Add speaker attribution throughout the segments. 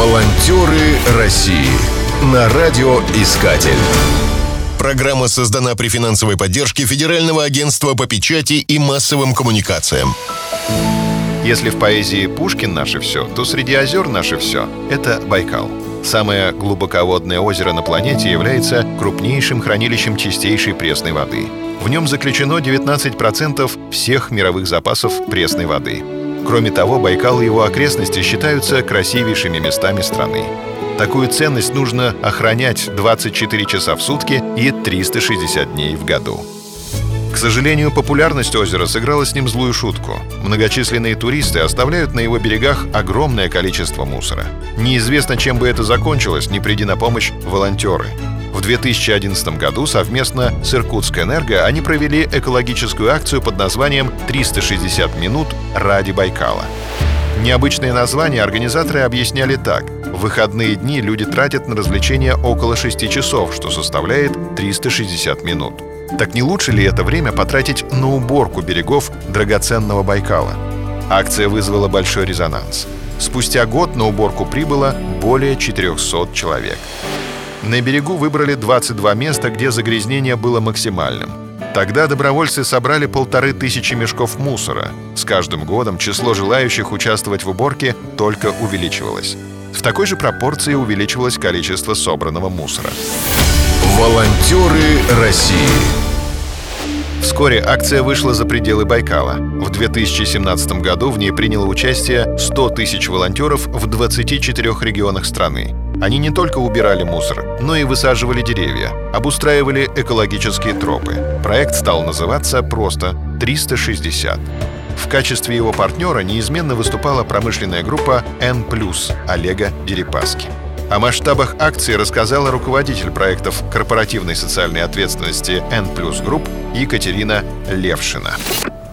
Speaker 1: Волонтеры России на радиоискатель. Программа создана при финансовой поддержке Федерального агентства по печати и массовым коммуникациям.
Speaker 2: Если в поэзии Пушкин наше все, то среди озер наше все — это Байкал. Самое глубоководное озеро на планете является крупнейшим хранилищем чистейшей пресной воды. В нем заключено 19% всех мировых запасов пресной воды. Кроме того, Байкал и его окрестности считаются красивейшими местами страны. Такую ценность нужно охранять 24 часа в сутки и 360 дней в году. К сожалению, популярность озера сыграла с ним злую шутку. Многочисленные туристы оставляют на его берегах огромное количество мусора. Неизвестно, чем бы это закончилось, не приди на помощь волонтеры. В 2011 году совместно с Иркутск-Энерго они провели экологическую акцию под названием «360 минут ради Байкала». Необычное название организаторы объясняли так. В выходные дни люди тратят на развлечения около 6 часов, что составляет 360 минут. Так не лучше ли это время потратить на уборку берегов драгоценного Байкала? Акция вызвала большой резонанс. Спустя год на уборку прибыло более 400 человек. На берегу выбрали 22 места, где загрязнение было максимальным. Тогда добровольцы собрали полторы тысячи мешков мусора. С каждым годом число желающих участвовать в уборке только увеличивалось. В такой же пропорции увеличивалось количество собранного мусора.
Speaker 1: Волонтеры России
Speaker 2: Вскоре акция вышла за пределы Байкала. В 2017 году в ней приняло участие 100 тысяч волонтеров в 24 регионах страны. Они не только убирали мусор, но и высаживали деревья, обустраивали экологические тропы. Проект стал называться просто «360». В качестве его партнера неизменно выступала промышленная группа N+, Олега Дерипаски. О масштабах акции рассказала руководитель проектов корпоративной социальной ответственности N Group Екатерина Левшина.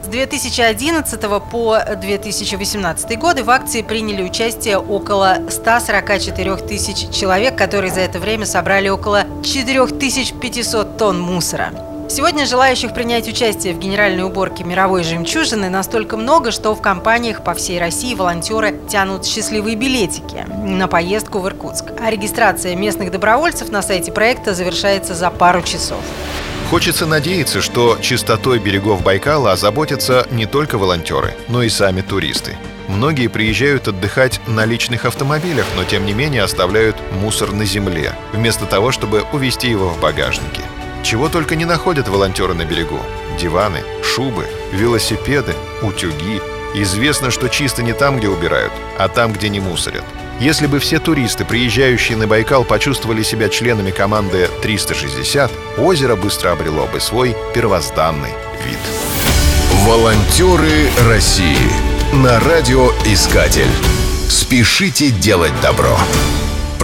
Speaker 3: С 2011 по 2018 годы в акции приняли участие около 144 тысяч человек, которые за это время собрали около 4500 тонн мусора. Сегодня желающих принять участие в генеральной уборке мировой жемчужины настолько много, что в компаниях по всей России волонтеры тянут счастливые билетики на поездку в Иркутск. А регистрация местных добровольцев на сайте проекта завершается за пару часов.
Speaker 2: Хочется надеяться, что чистотой берегов Байкала озаботятся не только волонтеры, но и сами туристы. Многие приезжают отдыхать на личных автомобилях, но тем не менее оставляют мусор на земле, вместо того, чтобы увезти его в багажнике. Чего только не находят волонтеры на берегу. Диваны, шубы, велосипеды, утюги. Известно, что чисто не там, где убирают, а там, где не мусорят. Если бы все туристы, приезжающие на Байкал, почувствовали себя членами команды 360, озеро быстро обрело бы свой первозданный вид.
Speaker 1: Волонтеры России на радиоискатель. Спешите делать добро.